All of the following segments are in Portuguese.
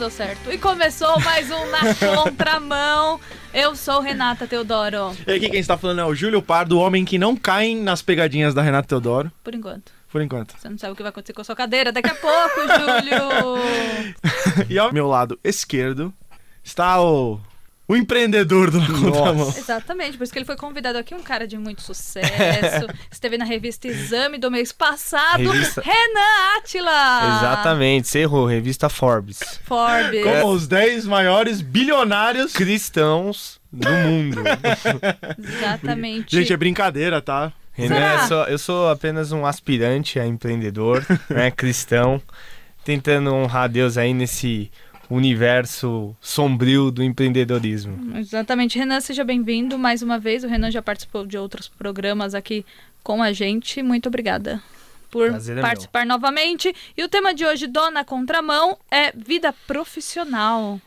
deu certo. E começou mais um Na Contramão. Eu sou Renata Teodoro. E aqui quem está falando é o Júlio Pardo, o homem que não cai nas pegadinhas da Renata Teodoro. Por enquanto. Por enquanto. Você não sabe o que vai acontecer com a sua cadeira daqui a pouco, Júlio. e ao meu lado esquerdo está o o empreendedor do Na Contramão. Exatamente, por isso que ele foi convidado aqui, um cara de muito sucesso. Esteve na revista Exame do mês passado, revista... Renan Atila. Exatamente, você errou, revista Forbes. Forbes. Como os 10 maiores bilionários cristãos do mundo. Exatamente. Gente, é brincadeira, tá? Renan, eu sou, eu sou apenas um aspirante a empreendedor, né, cristão, tentando honrar Deus aí nesse universo sombrio do empreendedorismo. Exatamente. Renan, seja bem-vindo mais uma vez. O Renan já participou de outros programas aqui com a gente. Muito obrigada por é participar meu. novamente. E o tema de hoje, Dona Contramão, é vida profissional.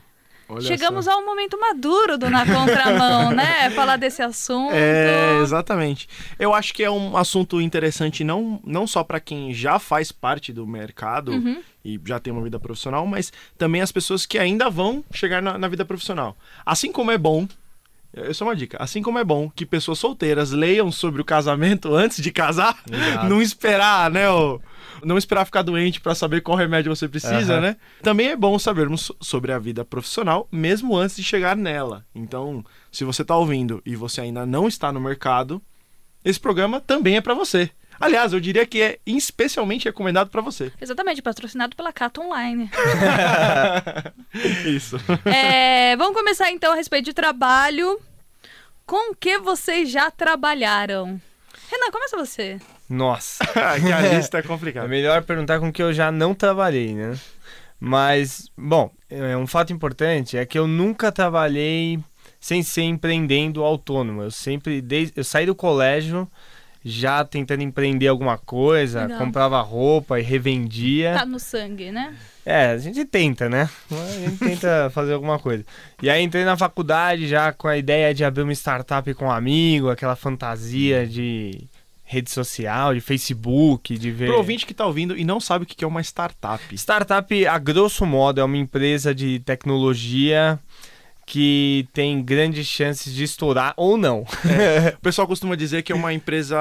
Olha Chegamos só. ao momento maduro do Na Contramão, né? Falar desse assunto. É, exatamente. Eu acho que é um assunto interessante não, não só para quem já faz parte do mercado uhum. e já tem uma vida profissional, mas também as pessoas que ainda vão chegar na, na vida profissional. Assim como é bom isso é uma dica. Assim como é bom que pessoas solteiras leiam sobre o casamento antes de casar, não esperar, né, não esperar ficar doente para saber qual remédio você precisa, uhum. né? Também é bom sabermos sobre a vida profissional mesmo antes de chegar nela. Então, se você está ouvindo e você ainda não está no mercado, esse programa também é para você. Aliás, eu diria que é especialmente recomendado para você. Exatamente, patrocinado pela Cato Online. Isso. É, vamos começar então a respeito de trabalho. Com que vocês já trabalharam? Renan, começa você. Nossa. a lista é complicada. É melhor perguntar com que eu já não trabalhei, né? Mas, bom, é um fato importante é que eu nunca trabalhei sem ser empreendendo autônomo. Eu sempre, desde, eu saí do colégio já tentando empreender alguma coisa, Legal. comprava roupa e revendia. Tá no sangue, né? É, a gente tenta, né? A gente tenta fazer alguma coisa. E aí entrei na faculdade já com a ideia de abrir uma startup com um amigo, aquela fantasia de rede social, de Facebook, de ver. Pro ouvinte que tá ouvindo e não sabe o que é uma startup. Startup, a grosso modo, é uma empresa de tecnologia que tem grandes chances de estourar ou não. É. o pessoal costuma dizer que é uma empresa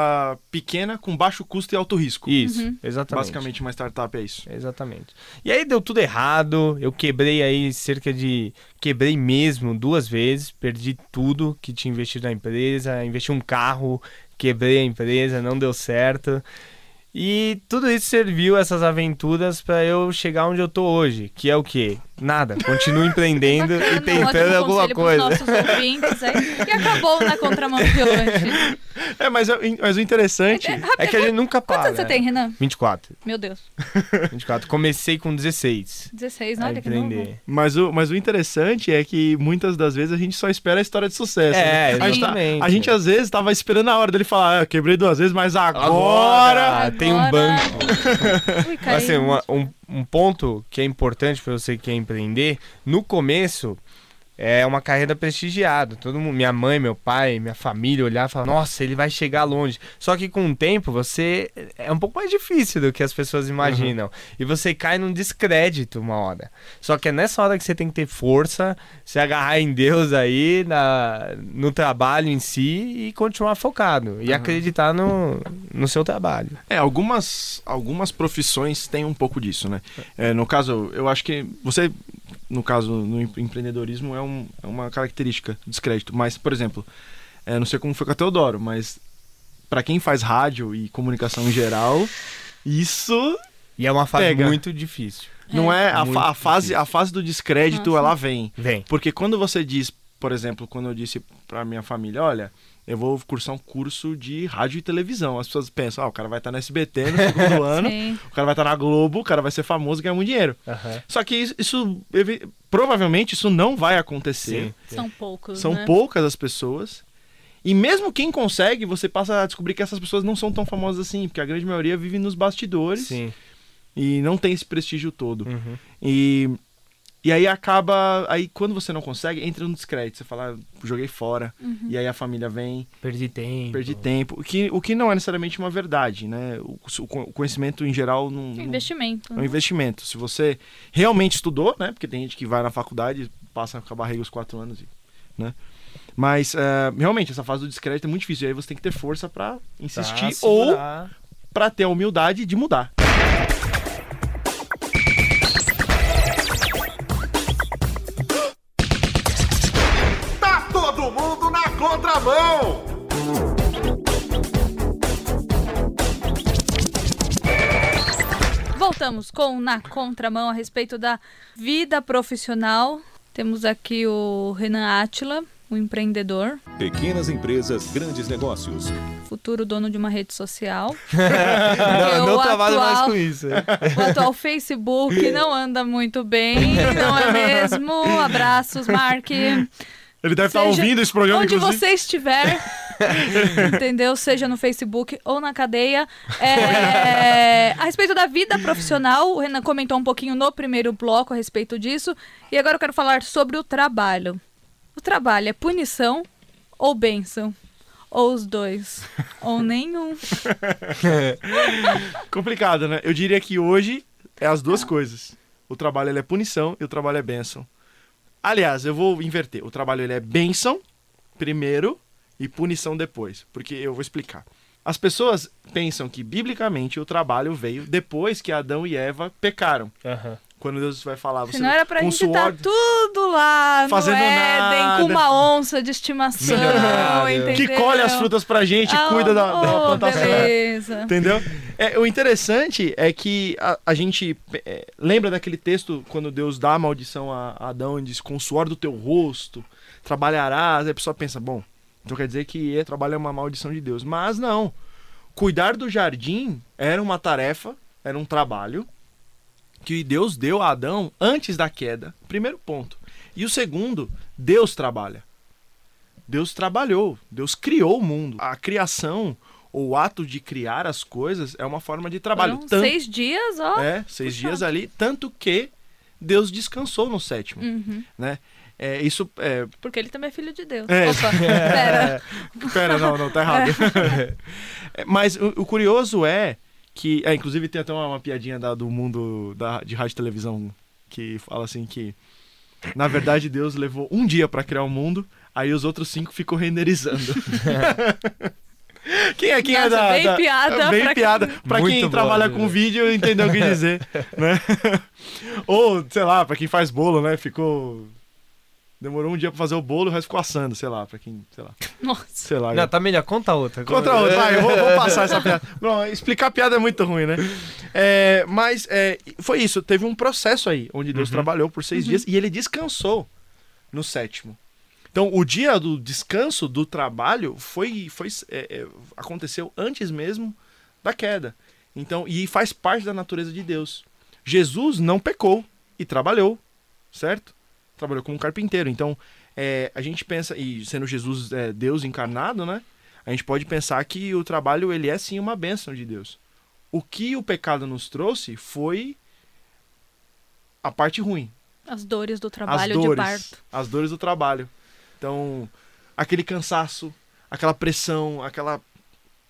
pequena com baixo custo e alto risco. Isso, uhum. exatamente. Basicamente uma startup é isso. Exatamente. E aí deu tudo errado, eu quebrei aí cerca de... Quebrei mesmo duas vezes, perdi tudo que tinha investido na empresa, investi um carro, quebrei a empresa, não deu certo. E tudo isso serviu, essas aventuras, para eu chegar onde eu tô hoje, que é o quê? Nada. Continuo empreendendo e tentando alguma coisa. Nossos ouvintes aí, e acabou na contramão de hoje. É, mas, mas o interessante é, é, que a gente nunca para. Quantos você tem, Renan? 24. Meu Deus. 24. Comecei com 16. 16, olha que novo. Mas o, mas o interessante é que muitas das vezes a gente só espera a história de sucesso. É, né? a, gente, tá, a gente às vezes tava esperando a hora dele falar, ah, quebrei duas vezes, mas agora... Agora, agora... tem um banco. Ui, assim, uma, um, um ponto que é importante para você que quer empreender, no começo é uma carreira prestigiada. Todo mundo, minha mãe, meu pai, minha família olhar e falar: "Nossa, ele vai chegar longe". Só que com o tempo você é um pouco mais difícil do que as pessoas imaginam. Uhum. E você cai num descrédito uma hora. Só que é nessa hora que você tem que ter força, se agarrar em Deus aí, na, no trabalho em si e continuar focado e uhum. acreditar no, no seu trabalho. É, algumas algumas profissões têm um pouco disso, né? É, no caso, eu acho que você no caso, no empreendedorismo, é, um, é uma característica do descrédito. Mas, por exemplo, é, não sei como foi com a Teodoro, mas para quem faz rádio e comunicação em geral, isso. E é uma fase pega. muito difícil. Não é? A, a fase, a fase do descrédito, Nossa. ela vem. Vem. Porque quando você diz, por exemplo, quando eu disse pra minha família, olha, eu vou cursar um curso de rádio e televisão. As pessoas pensam, ah, o cara vai estar no SBT no segundo ano, o cara vai estar na Globo, o cara vai ser famoso e ganhar muito dinheiro. Uhum. Só que isso, isso, provavelmente, isso não vai acontecer. Sim, sim. São poucos, São né? poucas as pessoas. E mesmo quem consegue, você passa a descobrir que essas pessoas não são tão famosas assim, porque a grande maioria vive nos bastidores sim. e não tem esse prestígio todo. Uhum. E E aí acaba. Aí quando você não consegue, entra no descrédito. Você fala, ah, joguei fora. Uhum. E aí a família vem. Perdi tempo. Perdi tempo. O que, o que não é necessariamente uma verdade, né? O, o conhecimento em geral não. É investimento. Não, é um né? investimento. Se você realmente estudou, né? Porque tem gente que vai na faculdade, passa com a barriga os quatro anos, né? Mas uh, realmente, essa fase do descrédito é muito difícil. E aí você tem que ter força para insistir tá, ou para ter a humildade de mudar. Voltamos com Na Contramão a respeito da vida profissional. Temos aqui o Renan Atila, o empreendedor. Pequenas empresas, grandes negócios. Futuro dono de uma rede social. não, não trabalho atual, mais com isso. O atual Facebook não anda muito bem, não é mesmo? Abraços, Mark. Ele deve estar ouvindo esse programa, onde inclusive. você estiver, entendeu? Seja no Facebook ou na cadeia. É, a respeito da vida profissional, o Renan comentou um pouquinho no primeiro bloco a respeito disso. E agora eu quero falar sobre o trabalho. O trabalho é punição ou bênção? Ou os dois? ou nenhum? Complicado, né? Eu diria que hoje é as duas coisas. O trabalho é punição e o trabalho é bênção. Aliás, eu vou inverter. O trabalho ele é bênção primeiro e punição depois, porque eu vou explicar. As pessoas pensam que, biblicamente, o trabalho veio depois que Adão e Eva pecaram. Uhum. Quando Deus vai falar, você não era pra gente estar tá tudo lá fazendo no Éden, nada. com uma onça de estimação, Que colhe as frutas pra gente, ah, cuida da, oh, da plantação. Beleza. Entendeu? É, o interessante é que a, a gente é, lembra daquele texto quando Deus dá a maldição a, a Adão e diz: Com o suor do teu rosto trabalharás. Aí a pessoa pensa: bom, então quer dizer que trabalho é uma maldição de Deus. Mas não. Cuidar do jardim era uma tarefa, era um trabalho que Deus deu a Adão antes da queda. Primeiro ponto. E o segundo, Deus trabalha. Deus trabalhou, Deus criou o mundo. A criação, ou o ato de criar as coisas, é uma forma de trabalho. Tanto, seis dias, ó. É, seis Puxa. dias ali, tanto que Deus descansou no sétimo, uhum. né? É, isso é... Porque ele também é filho de Deus. É. Opa, pera. pera, não, não, tá errado. É. Mas o, o curioso é que é, inclusive tem até uma, uma piadinha da, do mundo da, de rádio e televisão que fala assim que na verdade Deus levou um dia para criar o mundo, aí os outros cinco ficou renderizando. Quem é quem é Nossa, é da, bem da, piada bem pra piada para quem trabalha com vídeo entendeu o que dizer, né? Ou sei lá, para quem faz bolo, né? Ficou Demorou um dia pra fazer o bolo e o resto ficou assando, sei lá, pra quem, sei lá. Nossa. Sei lá. Não, tá melhor, conta outra. Conta outra, vai, eu vou, vou, passar essa piada. Bom, explicar a piada é muito ruim, né? É, mas é, foi isso, teve um processo aí, onde Deus uhum. trabalhou por seis uhum. dias e ele descansou no sétimo. Então, o dia do descanso do trabalho foi, foi é, é, aconteceu antes mesmo da queda. Então, e faz parte da natureza de Deus. Jesus não pecou e trabalhou, certo? Trabalhou como carpinteiro. Então, é, a gente pensa, e sendo Jesus é, Deus encarnado, né? A gente pode pensar que o trabalho ele é sim uma bênção de Deus. O que o pecado nos trouxe foi a parte ruim. As dores do trabalho as dores, de parto. As dores do trabalho. Então, aquele cansaço, aquela pressão, aquela,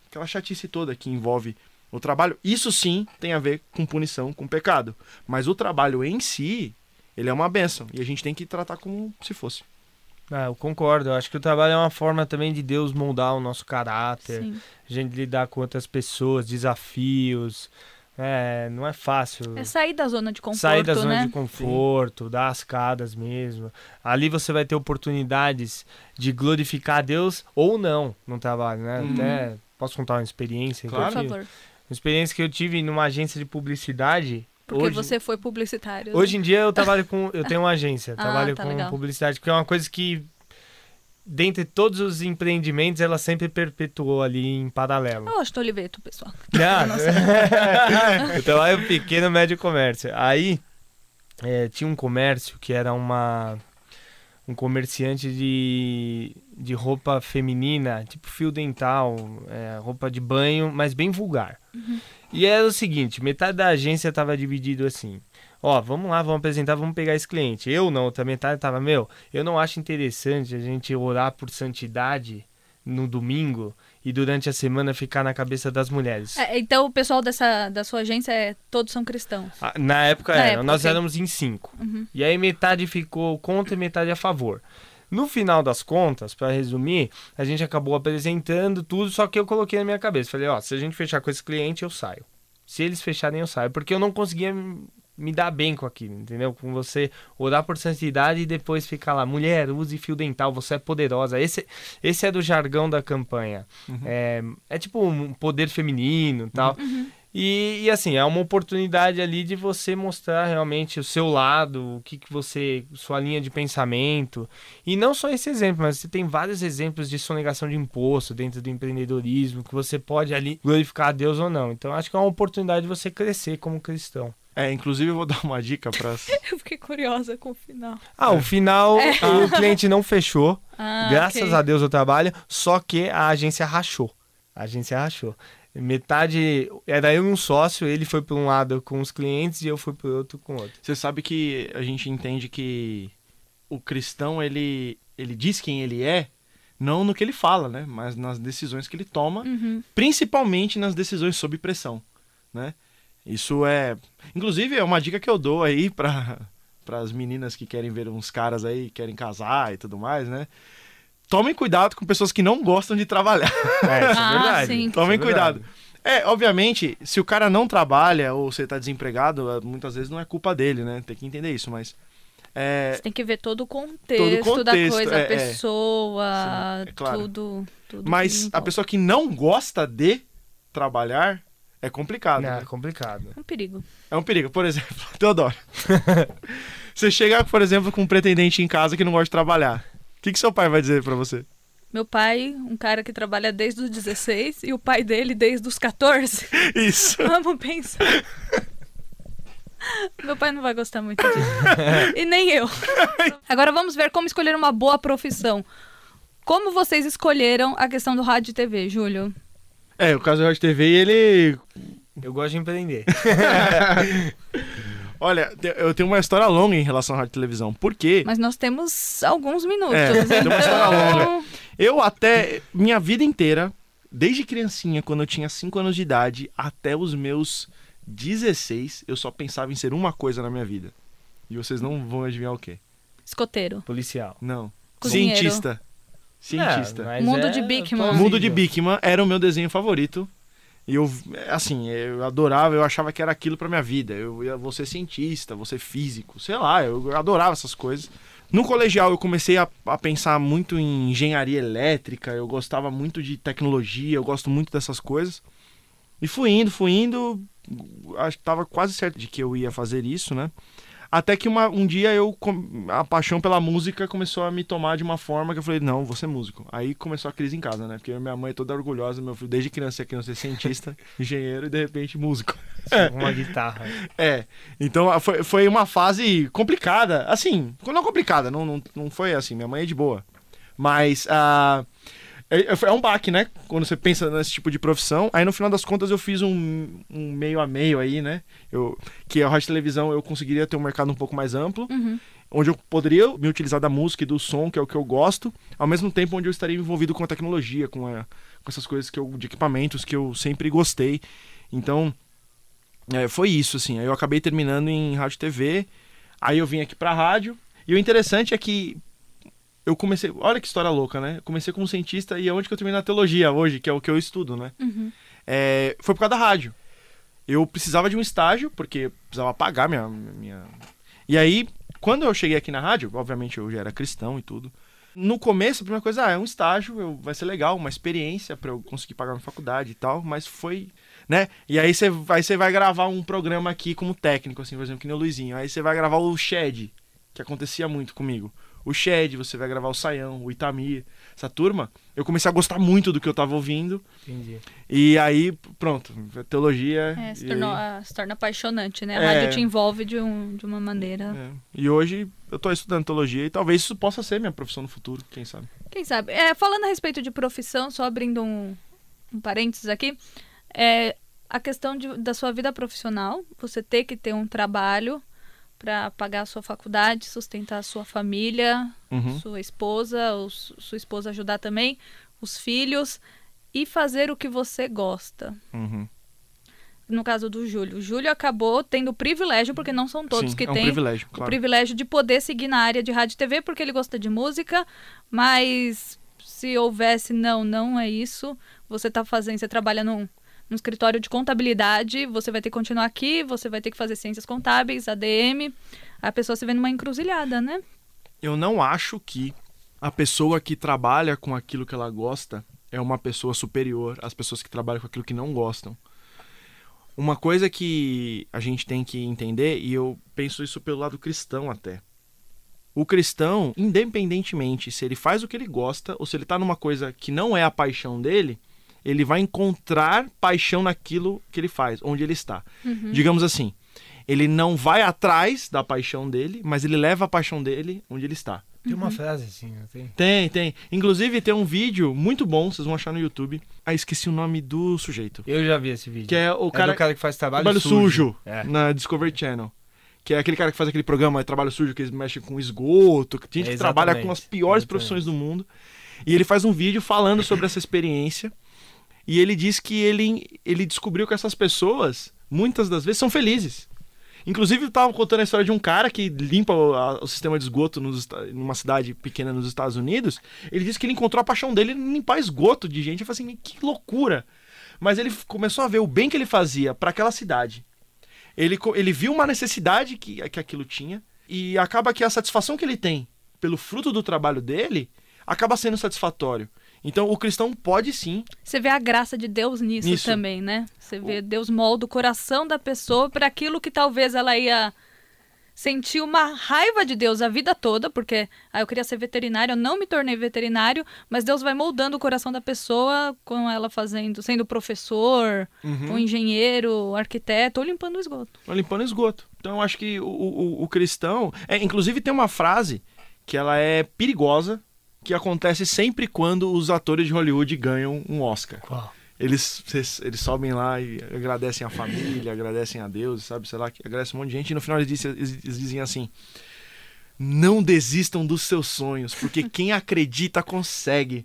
aquela chatice toda que envolve o trabalho, isso sim tem a ver com punição, com pecado. Mas o trabalho em si, ele é uma benção e a gente tem que tratar como se fosse. Ah, eu concordo. Eu acho que o trabalho é uma forma também de Deus moldar o nosso caráter, Sim. a gente lidar com outras pessoas, desafios. É, não é fácil. É sair da zona de conforto. Sair da zona né? de conforto, Sim. dar as cadas mesmo. Ali você vai ter oportunidades de glorificar a Deus ou não no trabalho, né? Uhum. Até posso contar uma experiência? Claro. Por favor. Uma experiência que eu tive numa agência de publicidade porque hoje, você foi publicitário. Hoje em dia eu trabalho com. Eu tenho uma agência, ah, trabalho tá com legal. publicidade, porque é uma coisa que, dentre todos os empreendimentos, ela sempre perpetuou ali em paralelo. Eu acho Oliveto, pessoal. Ah, eu trabalho pequeno médio comércio. Aí é, tinha um comércio que era uma um comerciante de, de roupa feminina, tipo fio dental, é, roupa de banho, mas bem vulgar. Uhum. E era o seguinte, metade da agência estava dividido assim. Ó, vamos lá, vamos apresentar, vamos pegar esse cliente. Eu não, outra metade tava, meu, eu não acho interessante a gente orar por santidade no domingo e durante a semana ficar na cabeça das mulheres. É, então o pessoal dessa da sua agência é todos são cristãos. Ah, na época na era, época, nós okay. éramos em cinco. Uhum. E aí metade ficou contra e metade a favor. No final das contas, para resumir, a gente acabou apresentando tudo, só que eu coloquei na minha cabeça, falei, ó, se a gente fechar com esse cliente, eu saio. Se eles fecharem, eu saio, porque eu não conseguia me dar bem com aquilo, entendeu? Com você orar por santidade e depois ficar lá, mulher, use fio dental, você é poderosa. Esse, esse é do jargão da campanha. Uhum. É, é tipo um poder feminino tal. Uhum. E, e, assim, é uma oportunidade ali de você mostrar realmente o seu lado, o que, que você. sua linha de pensamento. E não só esse exemplo, mas você tem vários exemplos de sonegação de imposto dentro do empreendedorismo, que você pode ali glorificar a Deus ou não. Então acho que é uma oportunidade de você crescer como cristão. É, inclusive eu vou dar uma dica para Eu fiquei curiosa com o final. Ah, o final é. o cliente não fechou. Ah, graças okay. a Deus o trabalho, só que a agência rachou. A agência rachou. Metade era eu um sócio, ele foi para um lado com os clientes e eu fui para o outro com outro. Você sabe que a gente entende que o cristão ele ele diz quem ele é, não no que ele fala, né, mas nas decisões que ele toma, uhum. principalmente nas decisões sob pressão, né? Isso é. Inclusive, é uma dica que eu dou aí para as meninas que querem ver uns caras aí, querem casar e tudo mais, né? Tomem cuidado com pessoas que não gostam de trabalhar. É, isso é ah, verdade. Sim. Tomem é cuidado. É, obviamente, se o cara não trabalha ou você tá desempregado, é, muitas vezes não é culpa dele, né? Tem que entender isso, mas. É... Você tem que ver todo o contexto, todo o contexto da coisa, é, a é. pessoa, Sim, é claro. tudo, tudo. Mas a pessoa que não gosta de trabalhar, é complicado. É, né? é complicado. É um perigo. É um perigo. Por exemplo, Teodoro. você chega, por exemplo, com um pretendente em casa que não gosta de trabalhar. O que, que seu pai vai dizer para você? Meu pai, um cara que trabalha desde os 16 e o pai dele desde os 14. Isso. Vamos pensar. Meu pai não vai gostar muito disso. e nem eu. Agora vamos ver como escolher uma boa profissão. Como vocês escolheram a questão do rádio e TV, Júlio? É, o caso do Rádio TV, ele. Eu gosto de empreender. Olha, eu tenho uma história longa em relação à rádio e televisão. Por quê? Mas nós temos alguns minutos. É, então... tem uma história longa. Eu até, minha vida inteira, desde criancinha, quando eu tinha 5 anos de idade, até os meus 16, eu só pensava em ser uma coisa na minha vida. E vocês não vão adivinhar o quê? Escoteiro. Policial. Não. Cozinheiro. Cientista. Cientista. É, Mundo é de Bigman. Mundo de Bigman era o meu desenho favorito. E eu, assim, eu adorava, eu achava que era aquilo para minha vida. Eu ia ser cientista, vou ser físico, sei lá, eu adorava essas coisas. No colegial eu comecei a, a, pensar muito em engenharia elétrica, eu gostava muito de tecnologia, eu gosto muito dessas coisas. E fui indo, fui indo, acho tava quase certo de que eu ia fazer isso, né? Até que uma, um dia eu a paixão pela música começou a me tomar de uma forma que eu falei, não, vou ser músico. Aí começou a crise em casa, né? Porque minha mãe é toda orgulhosa, meu filho desde criança aqui não ser cientista, engenheiro e de repente músico. Uma guitarra. É. Então foi, foi uma fase complicada. Assim, não complicada, não, não, não foi assim. Minha mãe é de boa. Mas uh, é, é, é um baque, né? Quando você pensa nesse tipo de profissão. Aí no final das contas eu fiz um, um meio a meio aí, né? Eu, que a rádio televisão eu conseguiria ter um mercado um pouco mais amplo. Uhum. Onde eu poderia me utilizar da música e do som, que é o que eu gosto, ao mesmo tempo onde eu estaria envolvido com a tecnologia, com, a, com essas coisas que eu, de equipamentos que eu sempre gostei. Então, é, foi isso, assim. Aí eu acabei terminando em rádio e TV, aí eu vim aqui pra rádio. E o interessante é que eu comecei. Olha que história louca, né? Eu comecei como cientista e é onde que eu terminei na teologia hoje, que é o que eu estudo, né? Uhum. É, foi por causa da rádio. Eu precisava de um estágio, porque precisava pagar minha, minha. E aí, quando eu cheguei aqui na rádio, obviamente eu já era cristão e tudo. No começo, a primeira coisa, ah, é um estágio, eu, vai ser legal, uma experiência para eu conseguir pagar minha faculdade e tal, mas foi, né? E aí você vai, você vai gravar um programa aqui como técnico, assim, por exemplo, que nem o Luizinho. Aí você vai gravar o Shed, que acontecia muito comigo o Shed, você vai gravar o Saião, o Itamir, essa turma, eu comecei a gostar muito do que eu tava ouvindo. Entendi. E aí, pronto, teologia. É, se, tornou, aí... se torna apaixonante, né? A é... rádio te envolve de, um, de uma maneira. É. E hoje eu tô estudando teologia e talvez isso possa ser minha profissão no futuro, quem sabe. Quem sabe. É, falando a respeito de profissão, só abrindo um, um parênteses aqui, é, a questão de, da sua vida profissional, você ter que ter um trabalho para pagar a sua faculdade, sustentar a sua família, uhum. sua esposa, ou sua esposa ajudar também, os filhos e fazer o que você gosta. Uhum. No caso do Júlio. O Júlio acabou tendo o privilégio, porque não são todos Sim, que é um têm privilégio, claro. o privilégio de poder seguir na área de rádio e TV, porque ele gosta de música, mas se houvesse, não, não é isso. Você está fazendo, você trabalha num no escritório de contabilidade, você vai ter que continuar aqui, você vai ter que fazer ciências contábeis, ADM. A pessoa se vê numa encruzilhada, né? Eu não acho que a pessoa que trabalha com aquilo que ela gosta é uma pessoa superior às pessoas que trabalham com aquilo que não gostam. Uma coisa que a gente tem que entender, e eu penso isso pelo lado cristão até. O cristão, independentemente se ele faz o que ele gosta ou se ele está numa coisa que não é a paixão dele, ele vai encontrar paixão naquilo que ele faz, onde ele está. Uhum. Digamos assim, ele não vai atrás da paixão dele, mas ele leva a paixão dele onde ele está. Tem uma uhum. frase assim, tem? Tem, tem. Inclusive tem um vídeo muito bom, vocês vão achar no YouTube. Ah, esqueci o nome do sujeito. Eu já vi esse vídeo. Que é o cara, é cara que faz trabalho, trabalho sujo, sujo é. na Discovery Channel. Que é aquele cara que faz aquele programa Trabalho Sujo, que eles mexem com esgoto, que gente é, que trabalha com as piores exatamente. profissões do mundo. E ele faz um vídeo falando sobre essa experiência. E ele diz que ele, ele descobriu que essas pessoas, muitas das vezes, são felizes. Inclusive, estava contando a história de um cara que limpa o, a, o sistema de esgoto nos, numa cidade pequena nos Estados Unidos. Ele disse que ele encontrou a paixão dele em limpar esgoto de gente. Eu falei assim, que loucura! Mas ele começou a ver o bem que ele fazia para aquela cidade. Ele, ele viu uma necessidade que, que aquilo tinha. E acaba que a satisfação que ele tem pelo fruto do trabalho dele acaba sendo satisfatório. Então o cristão pode sim. Você vê a graça de Deus nisso, nisso. também, né? Você vê o... Deus molda o coração da pessoa para aquilo que talvez ela ia sentir uma raiva de Deus a vida toda, porque ah, eu queria ser veterinário, eu não me tornei veterinário, mas Deus vai moldando o coração da pessoa com ela fazendo, sendo professor, uhum. engenheiro, arquiteto, ou limpando o esgoto. Ou limpando o esgoto. Então eu acho que o, o, o cristão. É, inclusive tem uma frase que ela é perigosa que acontece sempre quando os atores de Hollywood ganham um Oscar. Qual? Eles, eles sobem lá e agradecem a família, agradecem a Deus, sabe, sei lá, agradecem um monte de gente, e no final eles dizem, eles dizem assim: Não desistam dos seus sonhos, porque quem acredita consegue.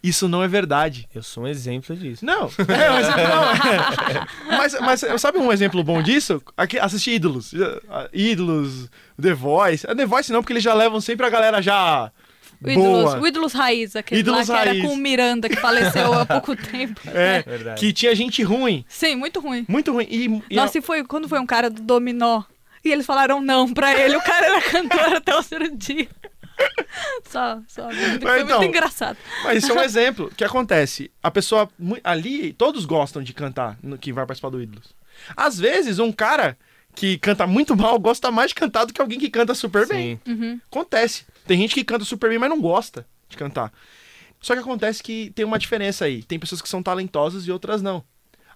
Isso não é verdade. Eu sou um exemplo disso. Não, é, mas, não, mas, mas sabe um exemplo bom disso? Aqui, assistir Ídolos. Ídolos, The Voice. É The Voice não, porque eles já levam sempre a galera já o Ídolos, o Ídolos Raiz, aquele Ídolos lá que Raiz. era com o Miranda, que faleceu há pouco tempo. É, Verdade. que tinha gente ruim. Sim, muito ruim. Muito ruim. E, e Nossa, e foi quando foi um cara do Dominó. E eles falaram não pra ele. O cara era cantor até o seu dia. Só, só. Mas, então, muito engraçado. Mas isso é um exemplo. O que acontece? A pessoa. Ali, todos gostam de cantar no, que vai participar do Ídolos. Às vezes, um cara que canta muito mal gosta mais de cantar do que alguém que canta super Sim. bem. Uhum. Acontece. Tem gente que canta super bem, mas não gosta de cantar. Só que acontece que tem uma diferença aí. Tem pessoas que são talentosas e outras não.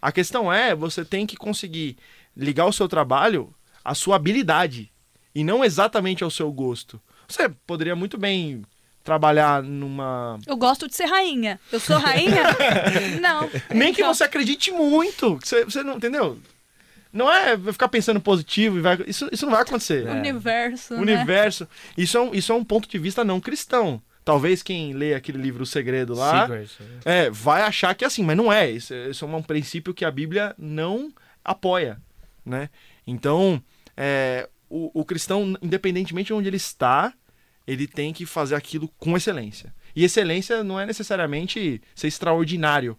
A questão é, você tem que conseguir ligar o seu trabalho à sua habilidade e não exatamente ao seu gosto. Você poderia muito bem trabalhar numa. Eu gosto de ser rainha. Eu sou rainha? não. Nem que então você acredite muito. Você, você não entendeu? Não é ficar pensando positivo e vai. Isso, isso não vai acontecer. É. Universo. Né? Universo. Isso, é um, isso é um ponto de vista não cristão. Talvez quem lê aquele livro O Segredo lá Secret, é, vai achar que é assim, mas não é. Isso, isso é um princípio que a Bíblia não apoia. Né? Então, é, o, o cristão, independentemente de onde ele está, ele tem que fazer aquilo com excelência. E excelência não é necessariamente ser extraordinário,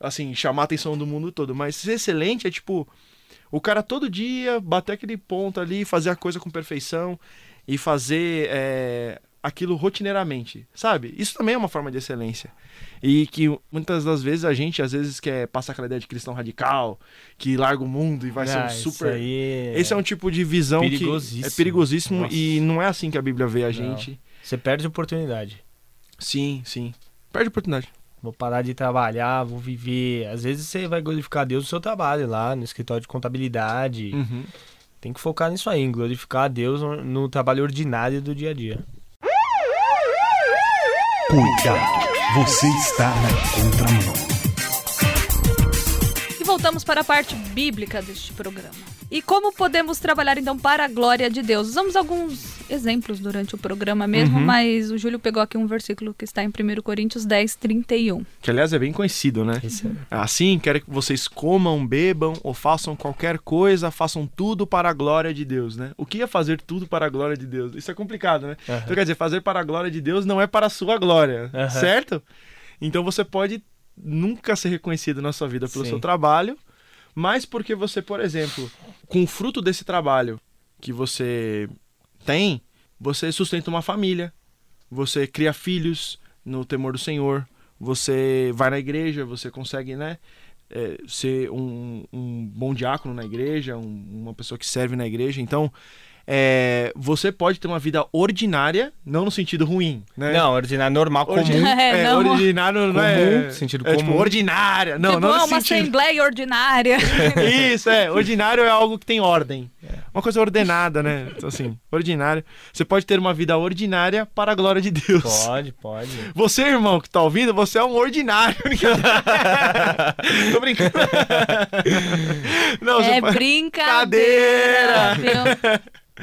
assim, chamar a atenção do mundo todo, mas ser excelente é tipo o cara todo dia bater aquele ponto ali, fazer a coisa com perfeição e fazer é, aquilo rotineiramente, sabe? Isso também é uma forma de excelência. E que muitas das vezes a gente, às vezes, quer passar aquela ideia de cristão radical, que larga o mundo e vai ah, ser um super. É... Esse é um tipo de visão que é perigosíssimo Nossa. e não é assim que a Bíblia vê a gente. Não. Você perde oportunidade. Sim, sim. Perde oportunidade. Vou parar de trabalhar, vou viver. Às vezes você vai glorificar Deus no seu trabalho lá, no escritório de contabilidade. Uhum. Tem que focar nisso aí, em glorificar a Deus no, no trabalho ordinário do dia a dia. Cuidado, você está na contramão. Voltamos para a parte bíblica deste programa. E como podemos trabalhar então para a glória de Deus? Usamos alguns exemplos durante o programa mesmo, uhum. mas o Júlio pegou aqui um versículo que está em 1 Coríntios 10, 31. Que aliás é bem conhecido, né? É. Assim, quero que vocês comam, bebam ou façam qualquer coisa, façam tudo para a glória de Deus, né? O que é fazer tudo para a glória de Deus? Isso é complicado, né? Uhum. Então quer dizer, fazer para a glória de Deus não é para a sua glória, uhum. certo? Então você pode nunca ser reconhecido na sua vida pelo Sim. seu trabalho, mas porque você, por exemplo, com o fruto desse trabalho que você tem, você sustenta uma família, você cria filhos no temor do Senhor, você vai na igreja, você consegue, né? É, ser um, um, bom diácono na igreja, um, uma pessoa que serve na igreja. Então, é, você pode ter uma vida ordinária, não no sentido ruim, né? Não, ordinário normal, comum. É, é, não. ordinário não é... sentido comum. É, tipo, ordinária. Não, tipo, não uma sentido. assembleia ordinária. Isso, é. Ordinário é algo que tem ordem. Uma coisa ordenada, né? Então, assim, ordinário. Você pode ter uma vida ordinária para a glória de Deus. Pode, pode. Você, irmão, que tá ouvindo, você é um ordinário. Tô brincando. Não, é pode... brincadeira.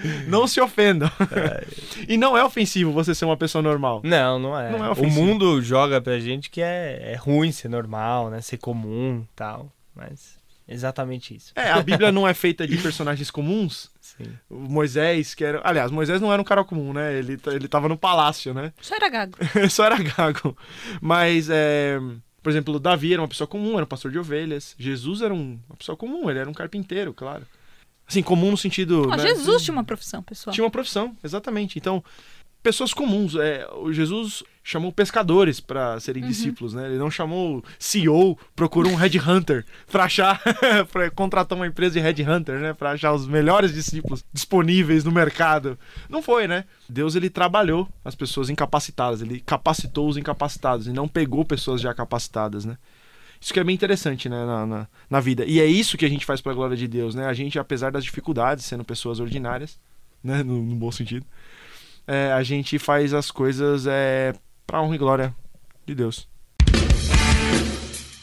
Não se ofendam. É. e não é ofensivo você ser uma pessoa normal. Não, não é. Não é o mundo joga pra gente que é, é ruim ser normal, né? Ser comum tal. Mas exatamente isso. É, a Bíblia não é feita de personagens comuns. Sim. O Moisés, que era. Aliás, Moisés não era um cara comum, né? Ele, ele tava no palácio, né? Só era gago. Só era gago. Mas, é... por exemplo, Davi era uma pessoa comum, era um pastor de ovelhas. Jesus era um... uma pessoa comum, ele era um carpinteiro, claro. Assim, comum no sentido. Oh, né? Jesus tinha uma profissão, pessoal. Tinha uma profissão, exatamente. Então, pessoas comuns. É, o Jesus chamou pescadores para serem uhum. discípulos, né? Ele não chamou CEO, procurou um headhunter para achar, para contratar uma empresa de headhunter, né? Para achar os melhores discípulos disponíveis no mercado. Não foi, né? Deus ele trabalhou as pessoas incapacitadas, ele capacitou os incapacitados e não pegou pessoas já capacitadas, né? Isso que é bem interessante, né, na, na, na vida. E é isso que a gente faz para a glória de Deus, né? A gente, apesar das dificuldades, sendo pessoas ordinárias, né, no, no bom sentido, é, a gente faz as coisas é, para honra e glória de Deus.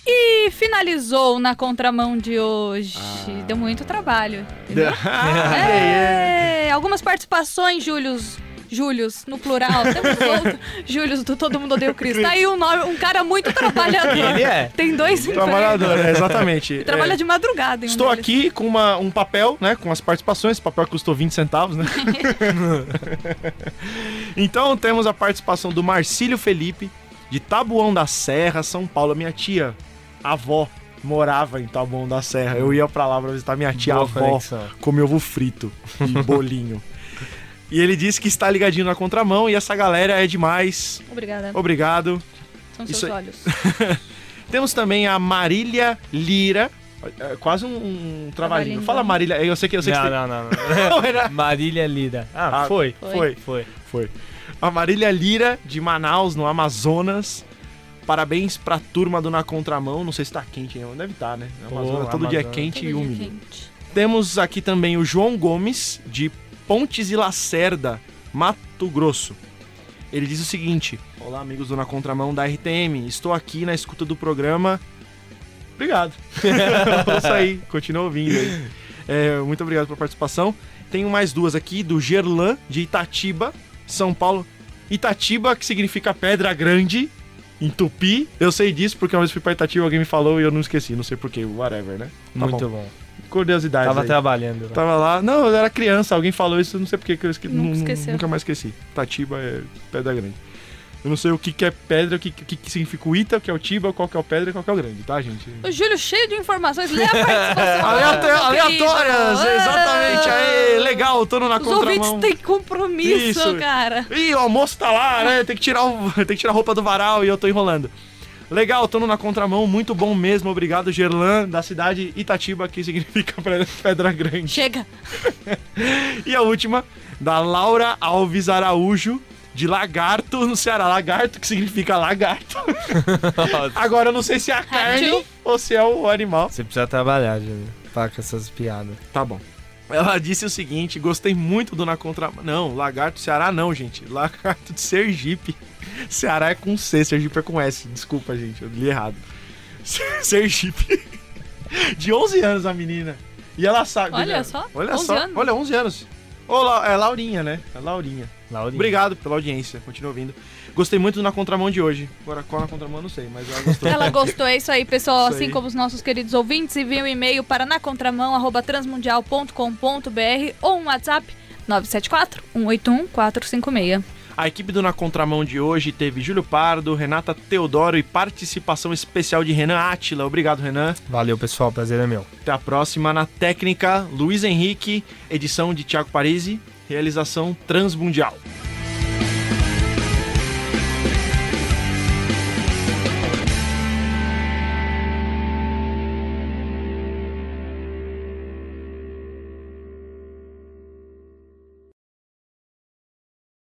E finalizou na contramão de hoje. Ah. Deu muito trabalho. Entendeu? é, algumas participações, Július Július, no plural. Temos outro Július do Todo Mundo Odeia o Cristo. Tá aí um, nome, um cara muito trabalhador. Ele é. Tem dois Trabalhador, é, exatamente. E trabalha é. de madrugada. Hein, Estou aqui com uma, um papel, né? Com as participações. Esse papel custou 20 centavos, né? então temos a participação do Marcílio Felipe, de Tabuão da Serra, São Paulo. Minha tia, avó, morava em Tabuão da Serra. Eu ia pra lá pra visitar minha tia Boa avó, comer ovo frito e bolinho. E ele disse que está ligadinho na contramão e essa galera é demais. Obrigada. Obrigado. São seus Isso... olhos. Temos também a Marília Lira. É, quase um, um trabalhinho. Fala Marília. Eu sei que eu sei não, que não, não, não, Marília Lira. Ah, ah foi. Foi. Foi. Foi. foi. A Marília Lira, de Manaus, no Amazonas. Parabéns pra turma do Na Contramão. Não sei se tá quente, não. Deve estar, tá, né? Amazonas, todo dia é quente todo e úmido. Quente. Temos aqui também o João Gomes, de Pontes e Lacerda, Mato Grosso. Ele diz o seguinte: Olá, amigos do Na Contramão da RTM. Estou aqui na escuta do programa. Obrigado. Vou sair, continua ouvindo aí. É, muito obrigado pela participação. Tenho mais duas aqui, do Gerlan, de Itatiba, São Paulo. Itatiba, que significa pedra grande, em tupi. Eu sei disso porque uma vez fui pra Itatiba, alguém me falou e eu não esqueci. Não sei porquê, whatever, né? Tá muito bom. bom curiosidade. Tava aí. trabalhando. Lá. Tava lá. Não, eu era criança, alguém falou isso, não sei porque que eu esque... nunca, nunca mais esqueci. Tatiba é pedra grande. Eu não sei o que, que é pedra, o que, que, que significa o Ita, o que é o Tiba, qual que é o pedra e qual que é o grande, tá, gente? O Júlio cheio de informações, lê a participação. aleatórias, exatamente. Aê, legal, tô no na Os contramão. Os ouvintes têm compromisso, Isso. cara. Ih, o almoço tá lá, né? Tem que tirar, o, tem que tirar a roupa do varal e eu tô enrolando. Legal, tô no na contramão, muito bom mesmo. Obrigado, Gerlan, da cidade Itatiba, que significa Pedra Grande. Chega! e a última, da Laura Alves Araújo, de lagarto no Ceará. Lagarto, que significa lagarto. Agora eu não sei se é a carne ou se é o animal. Você precisa trabalhar, Júlio, para com essas piadas. Tá bom. Ela disse o seguinte: gostei muito do Na Contra. Não, lagarto Ceará não, gente. Lagarto de Sergipe. Ceará é com C, Sergipe é com S. Desculpa, gente, eu li errado. Sergipe. De 11 anos a menina. E ela sabe. Olha só. Olha só. Anos. Olha, 11 anos. Ô, é Laurinha, né? É Laurinha. Laurinha. Obrigado pela audiência. Continua ouvindo. Gostei muito na contramão de hoje. Agora, qual na contramão, não sei, mas ela gostou. ela gostou, é isso aí, pessoal. Isso assim aí. como os nossos queridos ouvintes, enviem um e-mail para nacontramão.transmundial.com.br ou um WhatsApp 974 181 456. A equipe do Na Contramão de hoje teve Júlio Pardo, Renata Teodoro e participação especial de Renan Atila. Obrigado, Renan. Valeu, pessoal. Prazer é meu. Até a próxima. Na técnica, Luiz Henrique, edição de Tiago Parisi, realização Transmundial.